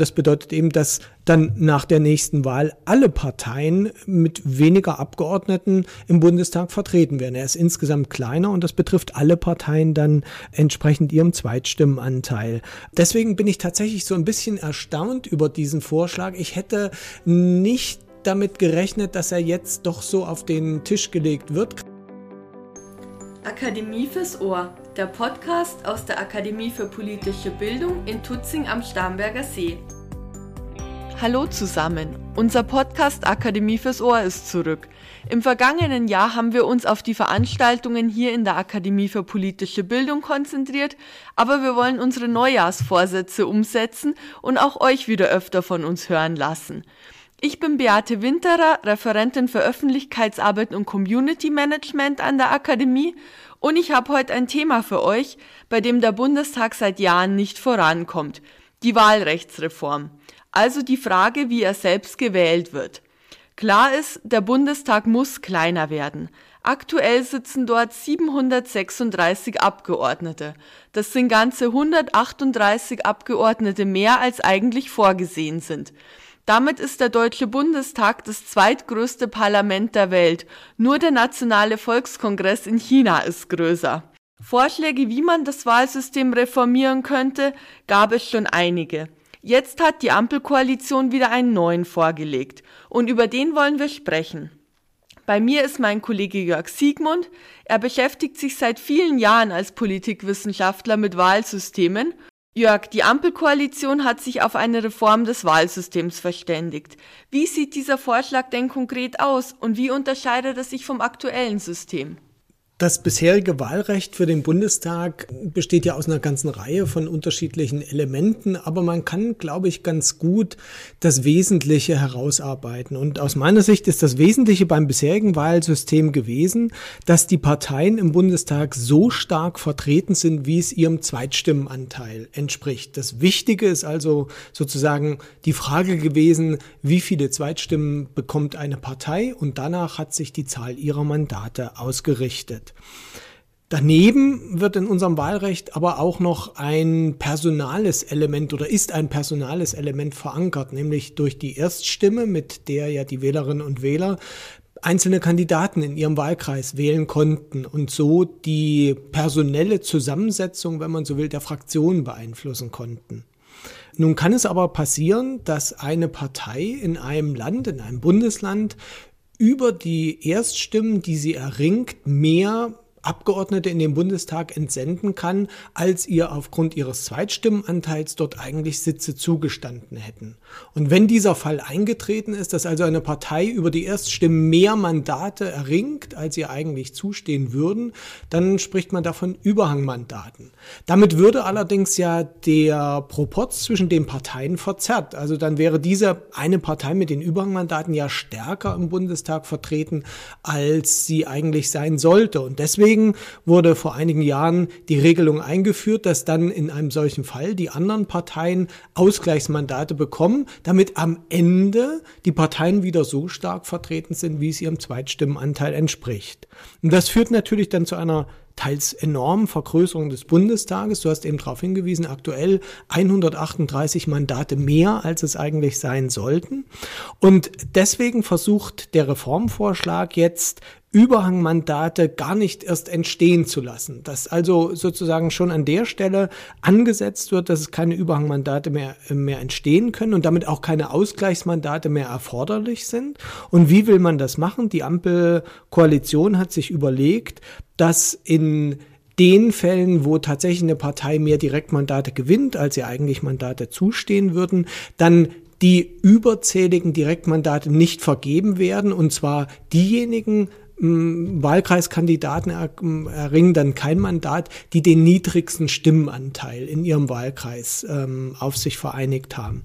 Das bedeutet eben, dass dann nach der nächsten Wahl alle Parteien mit weniger Abgeordneten im Bundestag vertreten werden. Er ist insgesamt kleiner und das betrifft alle Parteien dann entsprechend ihrem Zweitstimmenanteil. Deswegen bin ich tatsächlich so ein bisschen erstaunt über diesen Vorschlag. Ich hätte nicht damit gerechnet, dass er jetzt doch so auf den Tisch gelegt wird. Akademie fürs Ohr, der Podcast aus der Akademie für politische Bildung in Tutzing am Starnberger See. Hallo zusammen, unser Podcast Akademie fürs Ohr ist zurück. Im vergangenen Jahr haben wir uns auf die Veranstaltungen hier in der Akademie für politische Bildung konzentriert, aber wir wollen unsere Neujahrsvorsätze umsetzen und auch euch wieder öfter von uns hören lassen. Ich bin Beate Winterer, Referentin für Öffentlichkeitsarbeit und Community Management an der Akademie und ich habe heute ein Thema für euch, bei dem der Bundestag seit Jahren nicht vorankommt. Die Wahlrechtsreform. Also die Frage, wie er selbst gewählt wird. Klar ist, der Bundestag muss kleiner werden. Aktuell sitzen dort 736 Abgeordnete. Das sind ganze 138 Abgeordnete mehr, als eigentlich vorgesehen sind. Damit ist der Deutsche Bundestag das zweitgrößte Parlament der Welt. Nur der Nationale Volkskongress in China ist größer. Vorschläge, wie man das Wahlsystem reformieren könnte, gab es schon einige. Jetzt hat die Ampelkoalition wieder einen neuen vorgelegt und über den wollen wir sprechen. Bei mir ist mein Kollege Jörg Siegmund. Er beschäftigt sich seit vielen Jahren als Politikwissenschaftler mit Wahlsystemen Jörg, die Ampelkoalition hat sich auf eine Reform des Wahlsystems verständigt. Wie sieht dieser Vorschlag denn konkret aus und wie unterscheidet er sich vom aktuellen System? Das bisherige Wahlrecht für den Bundestag besteht ja aus einer ganzen Reihe von unterschiedlichen Elementen, aber man kann, glaube ich, ganz gut das Wesentliche herausarbeiten. Und aus meiner Sicht ist das Wesentliche beim bisherigen Wahlsystem gewesen, dass die Parteien im Bundestag so stark vertreten sind, wie es ihrem Zweitstimmenanteil entspricht. Das Wichtige ist also sozusagen die Frage gewesen, wie viele Zweitstimmen bekommt eine Partei und danach hat sich die Zahl ihrer Mandate ausgerichtet. Daneben wird in unserem Wahlrecht aber auch noch ein personales Element oder ist ein personales Element verankert, nämlich durch die Erststimme, mit der ja die Wählerinnen und Wähler einzelne Kandidaten in ihrem Wahlkreis wählen konnten und so die personelle Zusammensetzung, wenn man so will, der Fraktionen beeinflussen konnten. Nun kann es aber passieren, dass eine Partei in einem Land, in einem Bundesland über die Erststimmen, die sie erringt, mehr Abgeordnete in den Bundestag entsenden kann, als ihr aufgrund ihres Zweitstimmenanteils dort eigentlich Sitze zugestanden hätten. Und wenn dieser Fall eingetreten ist, dass also eine Partei über die Erststimmen mehr Mandate erringt, als ihr eigentlich zustehen würden, dann spricht man davon Überhangmandaten. Damit würde allerdings ja der Proporz zwischen den Parteien verzerrt. Also dann wäre diese eine Partei mit den Überhangmandaten ja stärker im Bundestag vertreten, als sie eigentlich sein sollte. Und deswegen Deswegen wurde vor einigen Jahren die Regelung eingeführt, dass dann in einem solchen Fall die anderen Parteien Ausgleichsmandate bekommen, damit am Ende die Parteien wieder so stark vertreten sind, wie es ihrem Zweitstimmenanteil entspricht. Und das führt natürlich dann zu einer teils enormen Vergrößerung des Bundestages. Du hast eben darauf hingewiesen, aktuell 138 Mandate mehr, als es eigentlich sein sollten. Und deswegen versucht der Reformvorschlag jetzt Überhangmandate gar nicht erst entstehen zu lassen. Dass also sozusagen schon an der Stelle angesetzt wird, dass es keine Überhangmandate mehr, mehr entstehen können und damit auch keine Ausgleichsmandate mehr erforderlich sind. Und wie will man das machen? Die Ampelkoalition hat sich überlegt, dass in den Fällen, wo tatsächlich eine Partei mehr Direktmandate gewinnt, als ihr eigentlich Mandate zustehen würden, dann die überzähligen Direktmandate nicht vergeben werden, und zwar diejenigen Wahlkreiskandidaten erringen dann kein Mandat, die den niedrigsten Stimmenanteil in ihrem Wahlkreis ähm, auf sich vereinigt haben.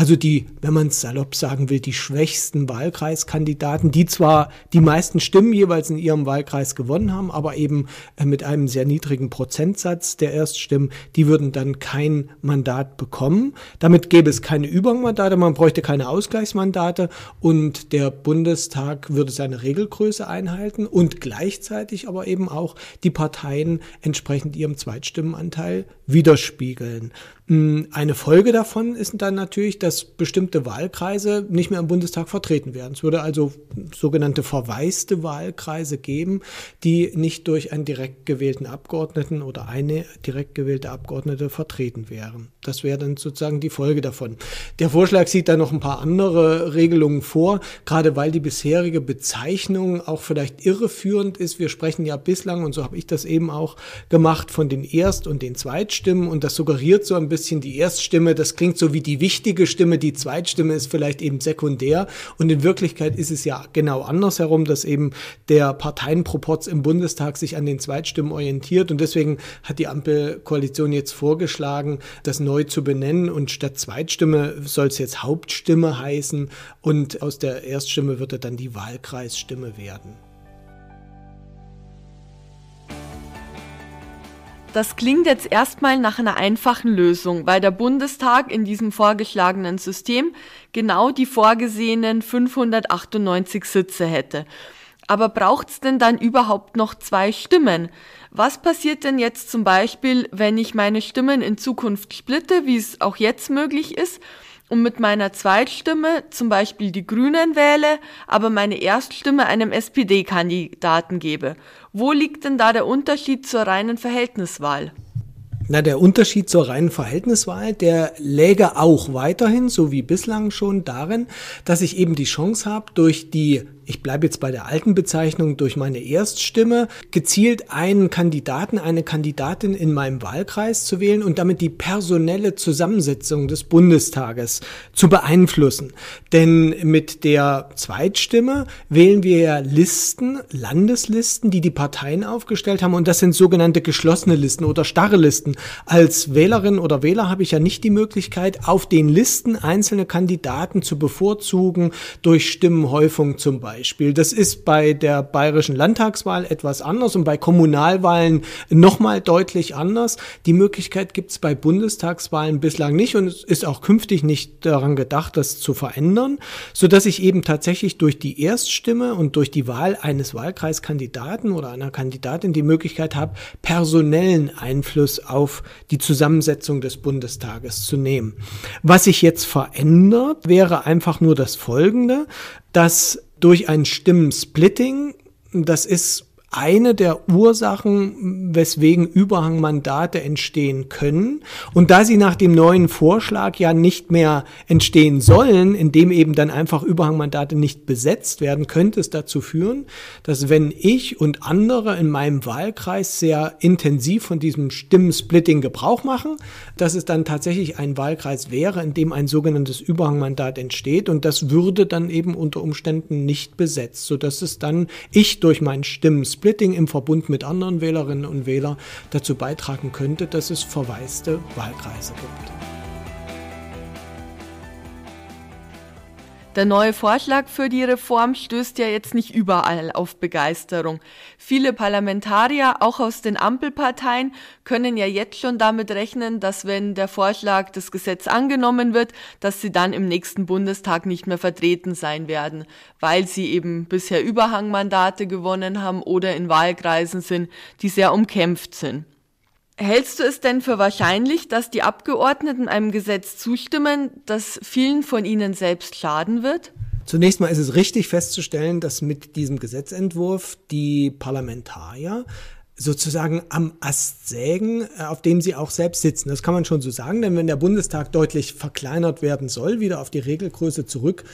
Also die, wenn man es salopp sagen will, die schwächsten Wahlkreiskandidaten, die zwar die meisten Stimmen jeweils in ihrem Wahlkreis gewonnen haben, aber eben äh, mit einem sehr niedrigen Prozentsatz der Erststimmen, die würden dann kein Mandat bekommen. Damit gäbe es keine Übermandate, man bräuchte keine Ausgleichsmandate und der Bundestag würde seine Regelgröße einhalten und gleichzeitig aber eben auch die Parteien entsprechend ihrem Zweitstimmenanteil widerspiegeln. Hm, eine Folge davon ist dann natürlich, dass bestimmte Wahlkreise nicht mehr im Bundestag vertreten werden. Es würde also sogenannte verwaiste Wahlkreise geben, die nicht durch einen direkt gewählten Abgeordneten oder eine direkt gewählte Abgeordnete vertreten wären. Das wäre dann sozusagen die Folge davon. Der Vorschlag sieht da noch ein paar andere Regelungen vor, gerade weil die bisherige Bezeichnung auch vielleicht irreführend ist. Wir sprechen ja bislang, und so habe ich das eben auch gemacht, von den Erst- und den Zweitstimmen und das suggeriert so ein bisschen die Erststimme, das klingt so wie die wichtige Stimme, die Zweitstimme ist vielleicht eben sekundär. Und in Wirklichkeit ist es ja genau andersherum, dass eben der Parteienproporz im Bundestag sich an den Zweitstimmen orientiert. Und deswegen hat die Ampelkoalition jetzt vorgeschlagen, das neu zu benennen. Und statt Zweitstimme soll es jetzt Hauptstimme heißen. Und aus der Erststimme wird er dann die Wahlkreisstimme werden. Das klingt jetzt erstmal nach einer einfachen Lösung, weil der Bundestag in diesem vorgeschlagenen System genau die vorgesehenen 598 Sitze hätte. Aber braucht's denn dann überhaupt noch zwei Stimmen? Was passiert denn jetzt zum Beispiel, wenn ich meine Stimmen in Zukunft splitte, wie es auch jetzt möglich ist? und mit meiner Zweitstimme zum Beispiel die Grünen wähle, aber meine Erststimme einem SPD-Kandidaten gebe. Wo liegt denn da der Unterschied zur reinen Verhältniswahl? Na, der Unterschied zur reinen Verhältniswahl, der läge auch weiterhin, so wie bislang schon, darin, dass ich eben die Chance habe, durch die ich bleibe jetzt bei der alten Bezeichnung, durch meine Erststimme gezielt einen Kandidaten, eine Kandidatin in meinem Wahlkreis zu wählen und damit die personelle Zusammensetzung des Bundestages zu beeinflussen. Denn mit der Zweitstimme wählen wir ja Listen, Landeslisten, die die Parteien aufgestellt haben und das sind sogenannte geschlossene Listen oder starre Listen. Als Wählerin oder Wähler habe ich ja nicht die Möglichkeit, auf den Listen einzelne Kandidaten zu bevorzugen durch Stimmenhäufung zum Beispiel. Beispiel. Das ist bei der bayerischen Landtagswahl etwas anders und bei Kommunalwahlen nochmal deutlich anders. Die Möglichkeit gibt es bei Bundestagswahlen bislang nicht und es ist auch künftig nicht daran gedacht, das zu verändern, so dass ich eben tatsächlich durch die Erststimme und durch die Wahl eines Wahlkreiskandidaten oder einer Kandidatin die Möglichkeit habe, personellen Einfluss auf die Zusammensetzung des Bundestages zu nehmen. Was sich jetzt verändert, wäre einfach nur das Folgende, dass durch ein Stimmensplitting. Das ist eine der Ursachen, weswegen Überhangmandate entstehen können. Und da sie nach dem neuen Vorschlag ja nicht mehr entstehen sollen, indem eben dann einfach Überhangmandate nicht besetzt werden, könnte es dazu führen, dass wenn ich und andere in meinem Wahlkreis sehr intensiv von diesem Stimmensplitting Gebrauch machen, dass es dann tatsächlich ein Wahlkreis wäre, in dem ein sogenanntes Überhangmandat entsteht und das würde dann eben unter Umständen nicht besetzt, sodass es dann ich durch mein Stimmensplitting Splitting im Verbund mit anderen Wählerinnen und Wählern dazu beitragen könnte, dass es verwaiste Wahlkreise gibt. Der neue Vorschlag für die Reform stößt ja jetzt nicht überall auf Begeisterung. Viele Parlamentarier, auch aus den Ampelparteien, können ja jetzt schon damit rechnen, dass wenn der Vorschlag des Gesetzes angenommen wird, dass sie dann im nächsten Bundestag nicht mehr vertreten sein werden, weil sie eben bisher Überhangmandate gewonnen haben oder in Wahlkreisen sind, die sehr umkämpft sind. Hältst du es denn für wahrscheinlich, dass die Abgeordneten einem Gesetz zustimmen, das vielen von ihnen selbst schaden wird? Zunächst mal ist es richtig festzustellen, dass mit diesem Gesetzentwurf die Parlamentarier sozusagen am Ast sägen, äh, auf dem sie auch selbst sitzen. Das kann man schon so sagen, denn wenn der Bundestag deutlich verkleinert werden soll, wieder auf die Regelgröße zurück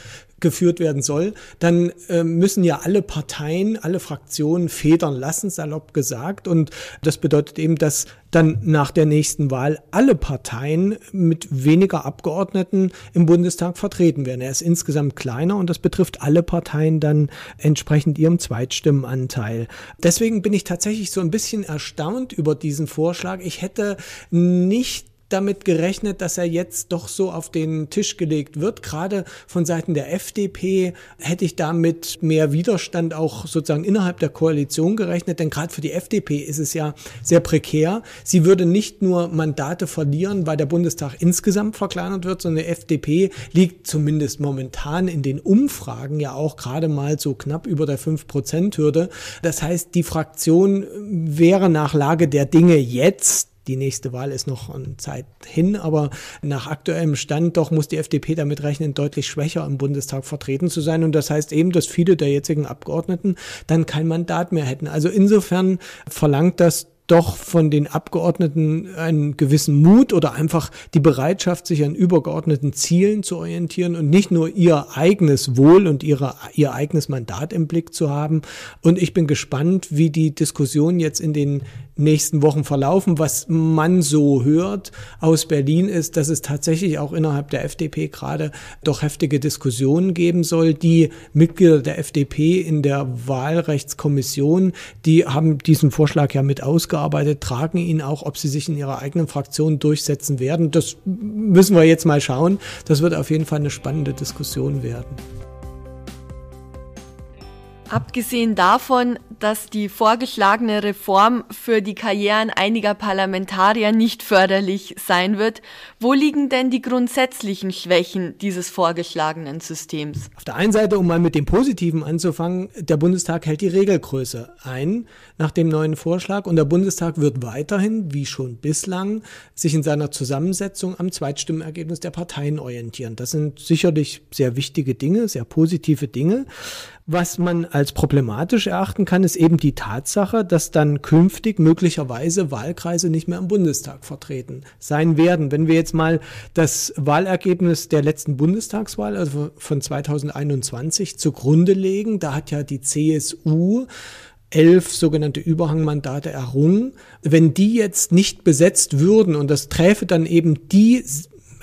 geführt werden soll, dann äh, müssen ja alle Parteien, alle Fraktionen federn lassen, salopp gesagt. Und das bedeutet eben, dass dann nach der nächsten Wahl alle Parteien mit weniger Abgeordneten im Bundestag vertreten werden. Er ist insgesamt kleiner und das betrifft alle Parteien dann entsprechend ihrem Zweitstimmenanteil. Deswegen bin ich tatsächlich so ein bisschen erstaunt über diesen Vorschlag. Ich hätte nicht damit gerechnet, dass er jetzt doch so auf den Tisch gelegt wird. Gerade von Seiten der FDP hätte ich damit mehr Widerstand auch sozusagen innerhalb der Koalition gerechnet, denn gerade für die FDP ist es ja sehr prekär. Sie würde nicht nur Mandate verlieren, weil der Bundestag insgesamt verkleinert wird, sondern die FDP liegt zumindest momentan in den Umfragen ja auch gerade mal so knapp über der 5-Prozent-Hürde. Das heißt, die Fraktion wäre nach Lage der Dinge jetzt die nächste Wahl ist noch eine Zeit hin, aber nach aktuellem Stand doch muss die FDP damit rechnen, deutlich schwächer im Bundestag vertreten zu sein. Und das heißt eben, dass viele der jetzigen Abgeordneten dann kein Mandat mehr hätten. Also insofern verlangt das doch von den Abgeordneten einen gewissen Mut oder einfach die Bereitschaft, sich an übergeordneten Zielen zu orientieren und nicht nur ihr eigenes Wohl und ihre, ihr eigenes Mandat im Blick zu haben. Und ich bin gespannt, wie die Diskussion jetzt in den nächsten Wochen verlaufen. Was man so hört aus Berlin ist, dass es tatsächlich auch innerhalb der FDP gerade doch heftige Diskussionen geben soll. Die Mitglieder der FDP in der Wahlrechtskommission, die haben diesen Vorschlag ja mit ausgearbeitet, tragen ihn auch, ob sie sich in ihrer eigenen Fraktion durchsetzen werden. Das müssen wir jetzt mal schauen. Das wird auf jeden Fall eine spannende Diskussion werden. Abgesehen davon, dass die vorgeschlagene Reform für die Karrieren einiger Parlamentarier nicht förderlich sein wird, wo liegen denn die grundsätzlichen Schwächen dieses vorgeschlagenen Systems? Auf der einen Seite, um mal mit dem Positiven anzufangen, der Bundestag hält die Regelgröße ein nach dem neuen Vorschlag und der Bundestag wird weiterhin, wie schon bislang, sich in seiner Zusammensetzung am Zweitstimmenergebnis der Parteien orientieren. Das sind sicherlich sehr wichtige Dinge, sehr positive Dinge. Was man als problematisch erachten kann, ist eben die Tatsache, dass dann künftig möglicherweise Wahlkreise nicht mehr im Bundestag vertreten sein werden. Wenn wir jetzt mal das Wahlergebnis der letzten Bundestagswahl, also von 2021, zugrunde legen, da hat ja die CSU elf sogenannte Überhangmandate errungen. Wenn die jetzt nicht besetzt würden und das träfe dann eben die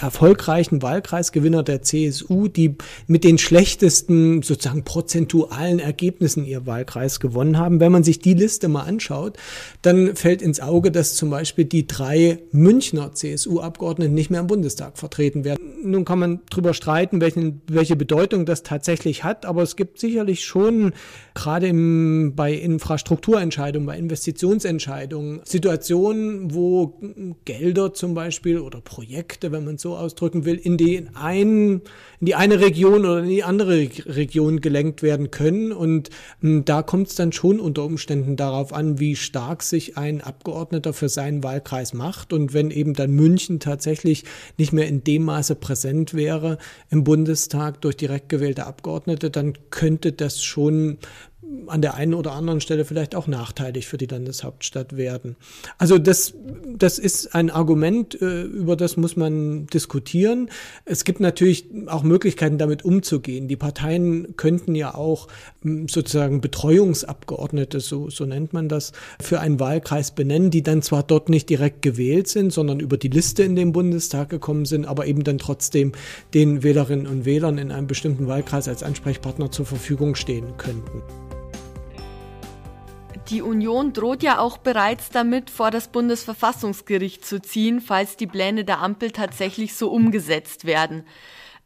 erfolgreichen Wahlkreisgewinner der CSU, die mit den schlechtesten sozusagen prozentualen Ergebnissen ihr Wahlkreis gewonnen haben. Wenn man sich die Liste mal anschaut, dann fällt ins Auge, dass zum Beispiel die drei Münchner CSU-Abgeordneten nicht mehr im Bundestag vertreten werden. Nun kann man darüber streiten, welchen, welche Bedeutung das tatsächlich hat, aber es gibt sicherlich schon gerade im, bei Infrastrukturentscheidungen, bei Investitionsentscheidungen Situationen, wo Gelder zum Beispiel oder Projekte, wenn man so ausdrücken will, in die, einen, in die eine Region oder in die andere Region gelenkt werden können. Und hm, da kommt es dann schon unter Umständen darauf an, wie stark sich ein Abgeordneter für seinen Wahlkreis macht. Und wenn eben dann München tatsächlich nicht mehr in dem Maße präsent wäre im Bundestag durch direkt gewählte Abgeordnete, dann könnte das schon an der einen oder anderen Stelle vielleicht auch nachteilig für die Landeshauptstadt werden. Also das, das ist ein Argument, äh, über das muss man diskutieren. Es gibt natürlich auch Möglichkeiten, damit umzugehen. Die Parteien könnten ja auch hm, sozusagen Betreuungsabgeordnete, so, so nennt man das, für einen Wahlkreis benennen, die dann zwar dort nicht direkt gewählt sind, sondern über die Liste in den Bundestag gekommen sind, aber eben dann trotzdem den Wählerinnen und Wählern in einem bestimmten Wahlkreis als Ansprechpartner zur Verfügung stehen könnten. Die Union droht ja auch bereits damit, vor das Bundesverfassungsgericht zu ziehen, falls die Pläne der Ampel tatsächlich so umgesetzt werden.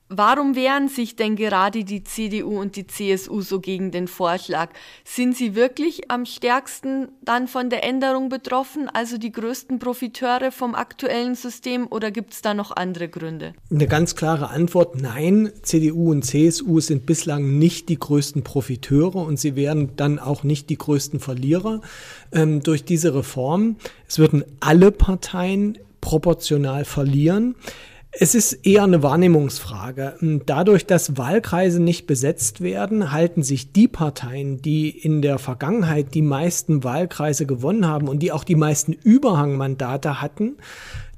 Warum wehren sich denn gerade die CDU und die CSU so gegen den Vorschlag? Sind sie wirklich am stärksten dann von der Änderung betroffen, also die größten Profiteure vom aktuellen System, oder gibt es da noch andere Gründe? Eine ganz klare Antwort, nein, CDU und CSU sind bislang nicht die größten Profiteure und sie werden dann auch nicht die größten Verlierer ähm, durch diese Reform. Es würden alle Parteien proportional verlieren. Es ist eher eine Wahrnehmungsfrage. Dadurch, dass Wahlkreise nicht besetzt werden, halten sich die Parteien, die in der Vergangenheit die meisten Wahlkreise gewonnen haben und die auch die meisten Überhangmandate hatten,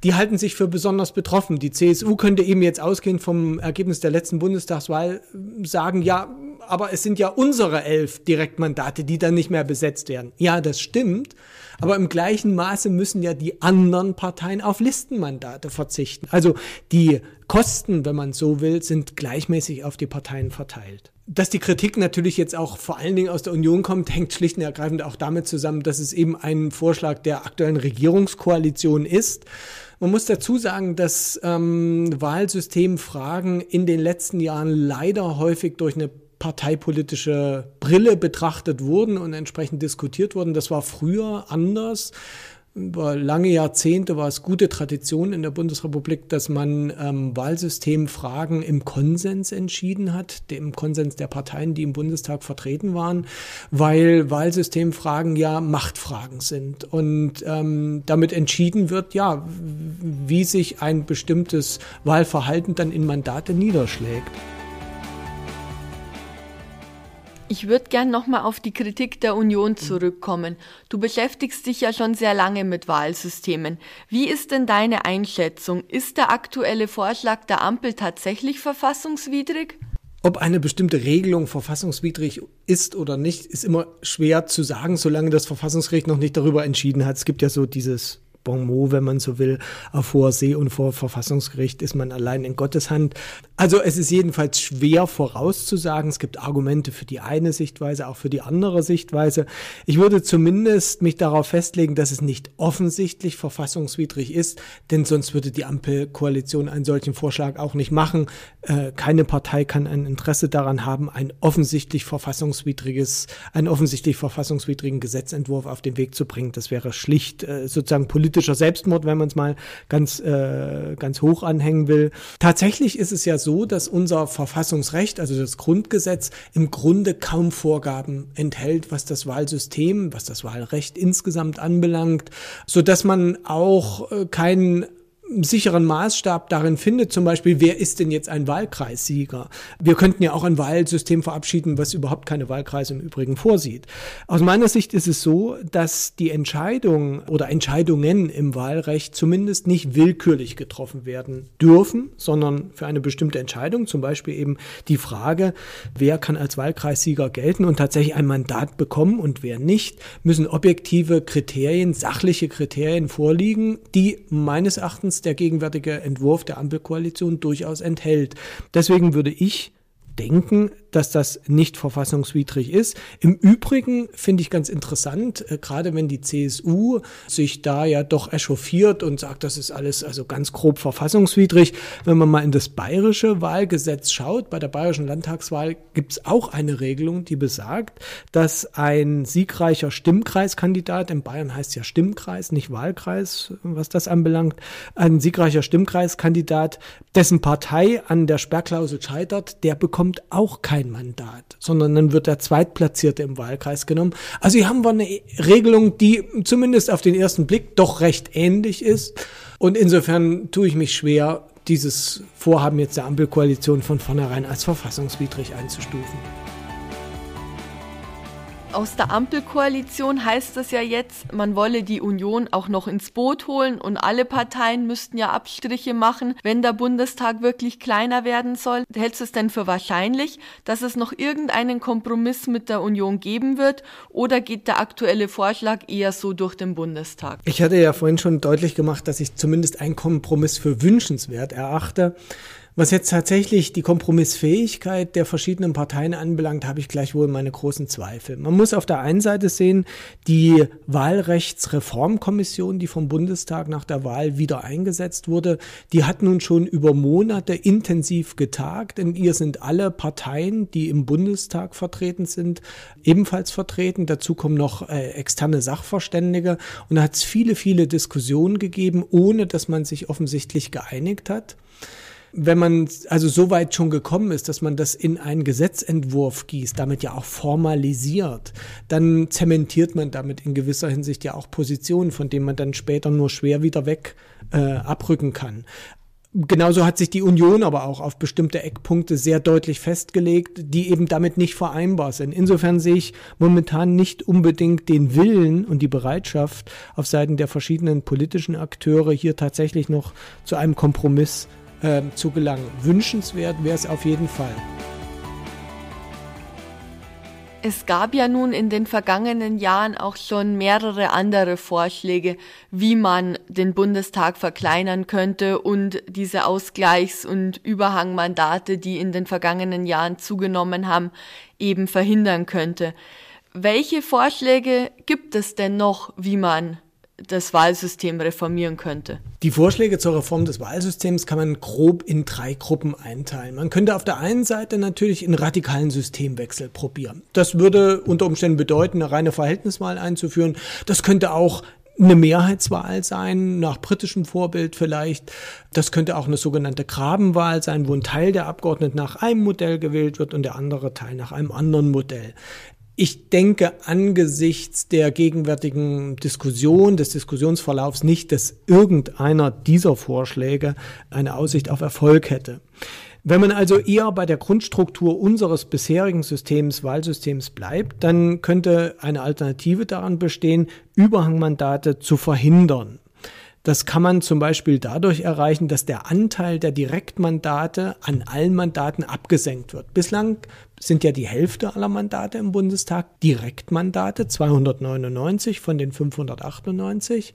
die halten sich für besonders betroffen. Die CSU könnte eben jetzt ausgehend vom Ergebnis der letzten Bundestagswahl sagen, ja, aber es sind ja unsere elf Direktmandate, die dann nicht mehr besetzt werden. Ja, das stimmt. Aber im gleichen Maße müssen ja die anderen Parteien auf Listenmandate verzichten. Also die Kosten, wenn man so will, sind gleichmäßig auf die Parteien verteilt. Dass die Kritik natürlich jetzt auch vor allen Dingen aus der Union kommt, hängt schlicht und ergreifend auch damit zusammen, dass es eben ein Vorschlag der aktuellen Regierungskoalition ist Man muss dazu sagen, dass ähm, Wahlsystemfragen in den letzten Jahren leider häufig durch eine parteipolitische Brille betrachtet wurden und entsprechend diskutiert wurden. Das war früher anders über lange Jahrzehnte war es gute Tradition in der Bundesrepublik, dass man ähm, Wahlsystemfragen im Konsens entschieden hat, dem Konsens der Parteien, die im Bundestag vertreten waren, weil Wahlsystemfragen ja Machtfragen sind und ähm, damit entschieden wird, ja, wie sich ein bestimmtes Wahlverhalten dann in Mandate niederschlägt. Ich würde gern nochmal auf die Kritik der Union zurückkommen. Du beschäftigst dich ja schon sehr lange mit Wahlsystemen. Wie ist denn deine Einschätzung? Ist der aktuelle Vorschlag der Ampel tatsächlich verfassungswidrig? Ob eine bestimmte Regelung verfassungswidrig ist oder nicht, ist immer schwer zu sagen, solange das Verfassungsgericht noch nicht darüber entschieden hat. Es gibt ja so dieses Bon mot, wenn man so will, auf hoher See und vor Verfassungsgericht ist man allein in Gottes Hand. Also es ist jedenfalls schwer vorauszusagen. Es gibt Argumente für die eine Sichtweise, auch für die andere Sichtweise. Ich würde zumindest mich darauf festlegen, dass es nicht offensichtlich verfassungswidrig ist, denn sonst würde die Ampelkoalition einen solchen Vorschlag auch nicht machen. Äh, keine Partei kann ein Interesse daran haben, ein offensichtlich verfassungswidriges, einen offensichtlich verfassungswidrigen Gesetzentwurf auf den Weg zu bringen. Das wäre schlicht äh, sozusagen politisch politischer Selbstmord, wenn man es mal ganz, äh, ganz hoch anhängen will. Tatsächlich ist es ja so, dass unser Verfassungsrecht, also das Grundgesetz, im Grunde kaum Vorgaben enthält, was das Wahlsystem, was das Wahlrecht insgesamt anbelangt, so man auch äh, keinen sicheren Maßstab darin findet, zum Beispiel, wer ist denn jetzt ein Wahlkreissieger? Wir könnten ja auch ein Wahlsystem verabschieden, was überhaupt keine Wahlkreise im Übrigen vorsieht. Aus meiner Sicht ist es so, dass die Entscheidung oder Entscheidungen im Wahlrecht zumindest nicht willkürlich getroffen werden dürfen, sondern für eine bestimmte Entscheidung, zum Beispiel eben die Frage, wer kann als Wahlkreissieger gelten und tatsächlich ein Mandat bekommen und wer nicht, müssen objektive Kriterien, sachliche Kriterien vorliegen, die meines Erachtens der gegenwärtige Entwurf der Ampelkoalition durchaus enthält. Deswegen würde ich denken, dass das nicht verfassungswidrig ist. Im Übrigen finde ich ganz interessant, äh, gerade wenn die CSU sich da ja doch echauffiert und sagt, das ist alles also ganz grob verfassungswidrig. Wenn man mal in das bayerische Wahlgesetz schaut, bei der bayerischen Landtagswahl gibt es auch eine Regelung, die besagt, dass ein siegreicher Stimmkreiskandidat, in Bayern heißt ja Stimmkreis, nicht Wahlkreis, was das anbelangt, ein siegreicher Stimmkreiskandidat, dessen Partei an der Sperrklausel scheitert, der bekommt bekommt auch kein Mandat, sondern dann wird der Zweitplatzierte im Wahlkreis genommen. Also hier haben wir eine Regelung, die zumindest auf den ersten Blick doch recht ähnlich ist. Und insofern tue ich mich schwer, dieses Vorhaben jetzt der Ampelkoalition von vornherein als verfassungswidrig einzustufen. Aus der Ampelkoalition heißt es ja jetzt, man wolle die Union auch noch ins Boot holen und alle Parteien müssten ja Abstriche machen, wenn der Bundestag wirklich kleiner werden soll. Hältst du es denn für wahrscheinlich, dass es noch irgendeinen Kompromiss mit der Union geben wird oder geht der aktuelle Vorschlag eher so durch den Bundestag? Ich hatte ja vorhin schon deutlich gemacht, dass ich zumindest einen Kompromiss für wünschenswert erachte. Was jetzt tatsächlich die Kompromissfähigkeit der verschiedenen Parteien anbelangt, habe ich gleichwohl meine großen Zweifel. Man muss auf der einen Seite sehen, die Wahlrechtsreformkommission, die vom Bundestag nach der Wahl wieder eingesetzt wurde, die hat nun schon über Monate intensiv getagt. In ihr sind alle Parteien, die im Bundestag vertreten sind, ebenfalls vertreten. Dazu kommen noch äh, externe Sachverständige. Und da hat es viele, viele Diskussionen gegeben, ohne dass man sich offensichtlich geeinigt hat wenn man also so weit schon gekommen ist, dass man das in einen Gesetzentwurf gießt, damit ja auch formalisiert, dann zementiert man damit in gewisser Hinsicht ja auch Positionen, von denen man dann später nur schwer wieder weg äh, abrücken kann. Genauso hat sich die Union aber auch auf bestimmte Eckpunkte sehr deutlich festgelegt, die eben damit nicht vereinbar sind. Insofern sehe ich momentan nicht unbedingt den Willen und die Bereitschaft auf Seiten der verschiedenen politischen Akteure hier tatsächlich noch zu einem Kompromiss äh, zu gelangen. Wünschenswert wäre es auf jeden Fall. Es gab ja nun in den vergangenen Jahren auch schon mehrere andere Vorschläge, wie man den Bundestag verkleinern könnte und diese Ausgleichs- und Überhangmandate, die in den vergangenen Jahren zugenommen haben, eben verhindern könnte. Welche Vorschläge gibt es denn noch, wie man das Wahlsystem reformieren könnte? Die Vorschläge zur Reform des Wahlsystems kann man grob in drei Gruppen einteilen. Man könnte auf der einen Seite natürlich einen radikalen Systemwechsel probieren. Das würde unter Umständen bedeuten, eine reine Verhältniswahl einzuführen. Das könnte auch eine Mehrheitswahl sein, nach britischem Vorbild vielleicht. Das könnte auch eine sogenannte Grabenwahl sein, wo ein Teil der Abgeordneten nach einem Modell gewählt wird und der andere Teil nach einem anderen Modell. Ich denke angesichts der gegenwärtigen Diskussion, des Diskussionsverlaufs nicht, dass irgendeiner dieser Vorschläge eine Aussicht auf Erfolg hätte. Wenn man also eher bei der Grundstruktur unseres bisherigen Systems, Wahlsystems bleibt, dann könnte eine Alternative daran bestehen, Überhangmandate zu verhindern. Das kann man zum Beispiel dadurch erreichen, dass der Anteil der Direktmandate an allen Mandaten abgesenkt wird. Bislang sind ja die Hälfte aller Mandate im Bundestag Direktmandate, 299 von den 598.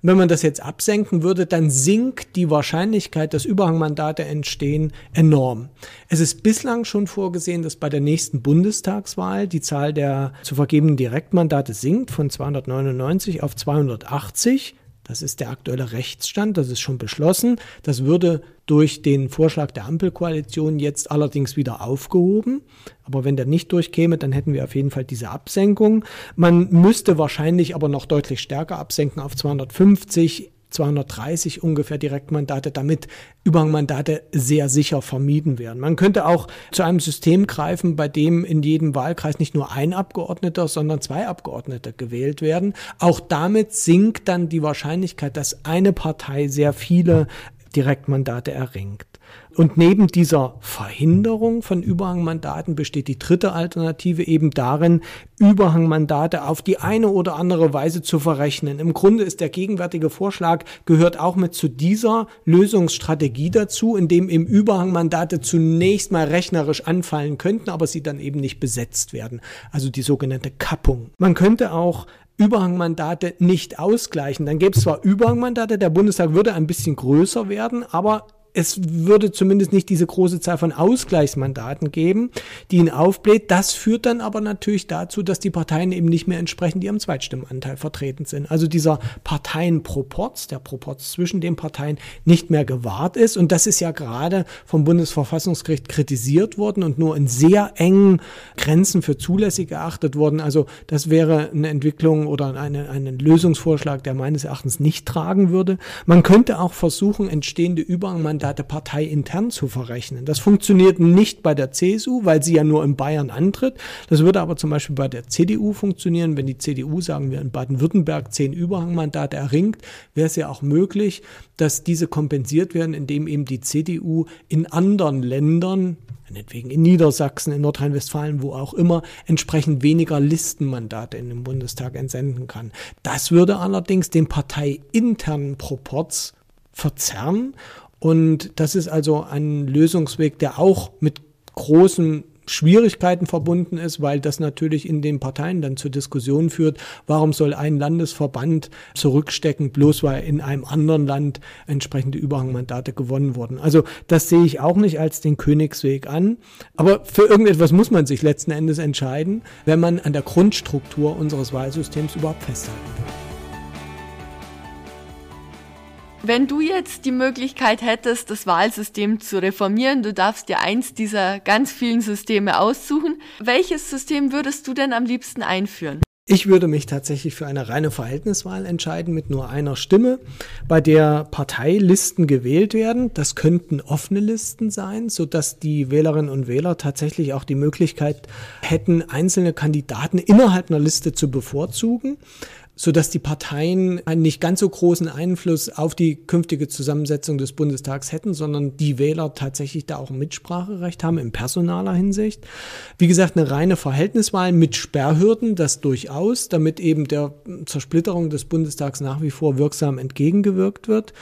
Wenn man das jetzt absenken würde, dann sinkt die Wahrscheinlichkeit, dass Überhangmandate entstehen, enorm. Es ist bislang schon vorgesehen, dass bei der nächsten Bundestagswahl die Zahl der zu vergebenen Direktmandate sinkt von 299 auf 280. Das ist der aktuelle Rechtsstand, das ist schon beschlossen. Das würde durch den Vorschlag der Ampelkoalition jetzt allerdings wieder aufgehoben. Aber wenn der nicht durchkäme, dann hätten wir auf jeden Fall diese Absenkung. Man müsste wahrscheinlich aber noch deutlich stärker absenken auf 250. 230 ungefähr Direktmandate, damit Überhangmandate sehr sicher vermieden werden. Man könnte auch zu einem System greifen, bei dem in jedem Wahlkreis nicht nur ein Abgeordneter, sondern zwei Abgeordnete gewählt werden. Auch damit sinkt dann die Wahrscheinlichkeit, dass eine Partei sehr viele Direktmandate erringt. Und neben dieser Verhinderung von Überhangmandaten besteht die dritte Alternative eben darin, Überhangmandate auf die eine oder andere Weise zu verrechnen. Im Grunde ist der gegenwärtige Vorschlag gehört auch mit zu dieser Lösungsstrategie dazu, indem eben Überhangmandate zunächst mal rechnerisch anfallen könnten, aber sie dann eben nicht besetzt werden. Also die sogenannte Kappung. Man könnte auch Überhangmandate nicht ausgleichen. Dann gäbe es zwar Überhangmandate, der Bundestag würde ein bisschen größer werden, aber es würde zumindest nicht diese große Zahl von Ausgleichsmandaten geben, die ihn aufbläht. Das führt dann aber natürlich dazu, dass die Parteien eben nicht mehr entsprechend ihrem Zweitstimmenanteil vertreten sind. Also dieser Parteienproporz, der Proporz zwischen den Parteien nicht mehr gewahrt ist. Und das ist ja gerade vom Bundesverfassungsgericht kritisiert worden und nur in sehr engen Grenzen für zulässig geachtet worden. Also das wäre eine Entwicklung oder eine, einen Lösungsvorschlag, der meines Erachtens nicht tragen würde. Man könnte auch versuchen, entstehende Überhangmandate Mandate parteiintern zu verrechnen. Das funktioniert nicht bei der CSU, weil sie ja nur in Bayern antritt. Das würde aber zum Beispiel bei der CDU funktionieren. Wenn die CDU, sagen wir, in Baden-Württemberg zehn Überhangmandate erringt, wäre es ja auch möglich, dass diese kompensiert werden, indem eben die CDU in anderen Ländern, meinetwegen in Niedersachsen, in Nordrhein-Westfalen, wo auch immer, entsprechend weniger Listenmandate in den Bundestag entsenden kann. Das würde allerdings den parteiinternen Proporz verzerren und das ist also ein Lösungsweg, der auch mit großen Schwierigkeiten verbunden ist, weil das natürlich in den Parteien dann zur Diskussion führt, warum soll ein Landesverband zurückstecken, bloß weil in einem anderen Land entsprechende Überhangmandate gewonnen wurden. Also das sehe ich auch nicht als den Königsweg an. Aber für irgendetwas muss man sich letzten Endes entscheiden, wenn man an der Grundstruktur unseres Wahlsystems überhaupt festhalten will. Wenn du jetzt die Möglichkeit hättest, das Wahlsystem zu reformieren, du darfst dir eins dieser ganz vielen Systeme aussuchen, welches System würdest du denn am liebsten einführen? Ich würde mich tatsächlich für eine reine Verhältniswahl entscheiden mit nur einer Stimme, bei der Parteilisten gewählt werden. Das könnten offene Listen sein, sodass die Wählerinnen und Wähler tatsächlich auch die Möglichkeit hätten, einzelne Kandidaten innerhalb einer Liste zu bevorzugen so dass die Parteien einen nicht ganz so großen Einfluss auf die künftige Zusammensetzung des Bundestags hätten, sondern die Wähler tatsächlich da auch ein Mitspracherecht haben in personaler Hinsicht. Wie gesagt, eine reine Verhältniswahl mit Sperrhürden, das durchaus, damit eben der Zersplitterung des Bundestags nach wie vor wirksam entgegengewirkt wird.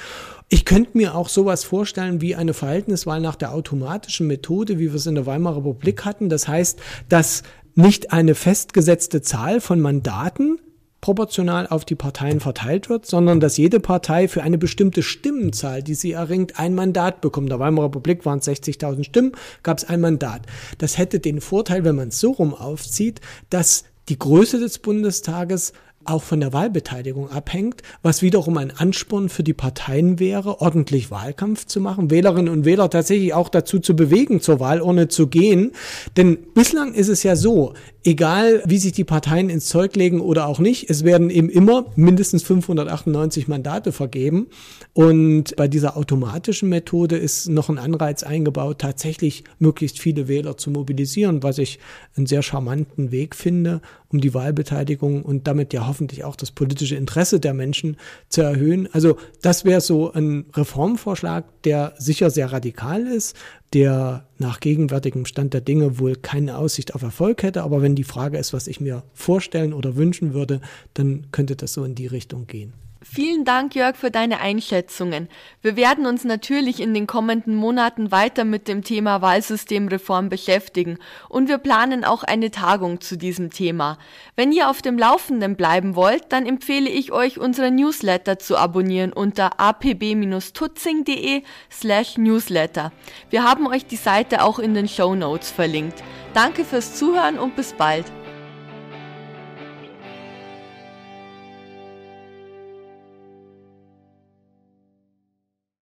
Ich könnte mir auch sowas vorstellen wie eine Verhältniswahl nach der automatischen Methode, wie wir es in der Weimarer Republik hatten. Das heißt, dass nicht eine festgesetzte Zahl von Mandaten proportional auf die Parteien verteilt wird, sondern dass jede Partei für eine bestimmte Stimmenzahl, die sie erringt, ein Mandat bekommt. Der Weimarer Republik waren es 60.000 Stimmen, gab es ein Mandat. Das hätte den Vorteil, wenn man es so rum aufzieht, dass die Größe des Bundestages auch von der Wahlbeteiligung abhängt, was wiederum ein Ansporn für die Parteien wäre, ordentlich Wahlkampf zu machen, Wählerinnen und Wähler tatsächlich auch dazu zu bewegen, zur Wahlurne zu gehen. Denn bislang ist es ja so, egal wie sich die Parteien ins Zeug legen oder auch nicht, es werden eben immer mindestens 598 Mandate vergeben. Und bei dieser automatischen Methode ist noch ein Anreiz eingebaut, tatsächlich möglichst viele Wähler zu mobilisieren, was ich einen sehr charmanten Weg finde, um die Wahlbeteiligung und damit ja hoffentlich auch das politische Interesse der Menschen zu erhöhen. Also das wäre so ein Reformvorschlag, der sicher sehr radikal ist, der nach gegenwärtigem Stand der Dinge wohl keine Aussicht auf Erfolg hätte. Aber wenn die Frage ist, was ich mir vorstellen oder wünschen würde, dann könnte das so in die Richtung gehen. Vielen Dank, Jörg, für deine Einschätzungen. Wir werden uns natürlich in den kommenden Monaten weiter mit dem Thema Wahlsystemreform beschäftigen und wir planen auch eine Tagung zu diesem Thema. Wenn ihr auf dem Laufenden bleiben wollt, dann empfehle ich euch, unsere Newsletter zu abonnieren unter apb-tutzing.de slash newsletter. Wir haben euch die Seite auch in den Show Notes verlinkt. Danke fürs Zuhören und bis bald.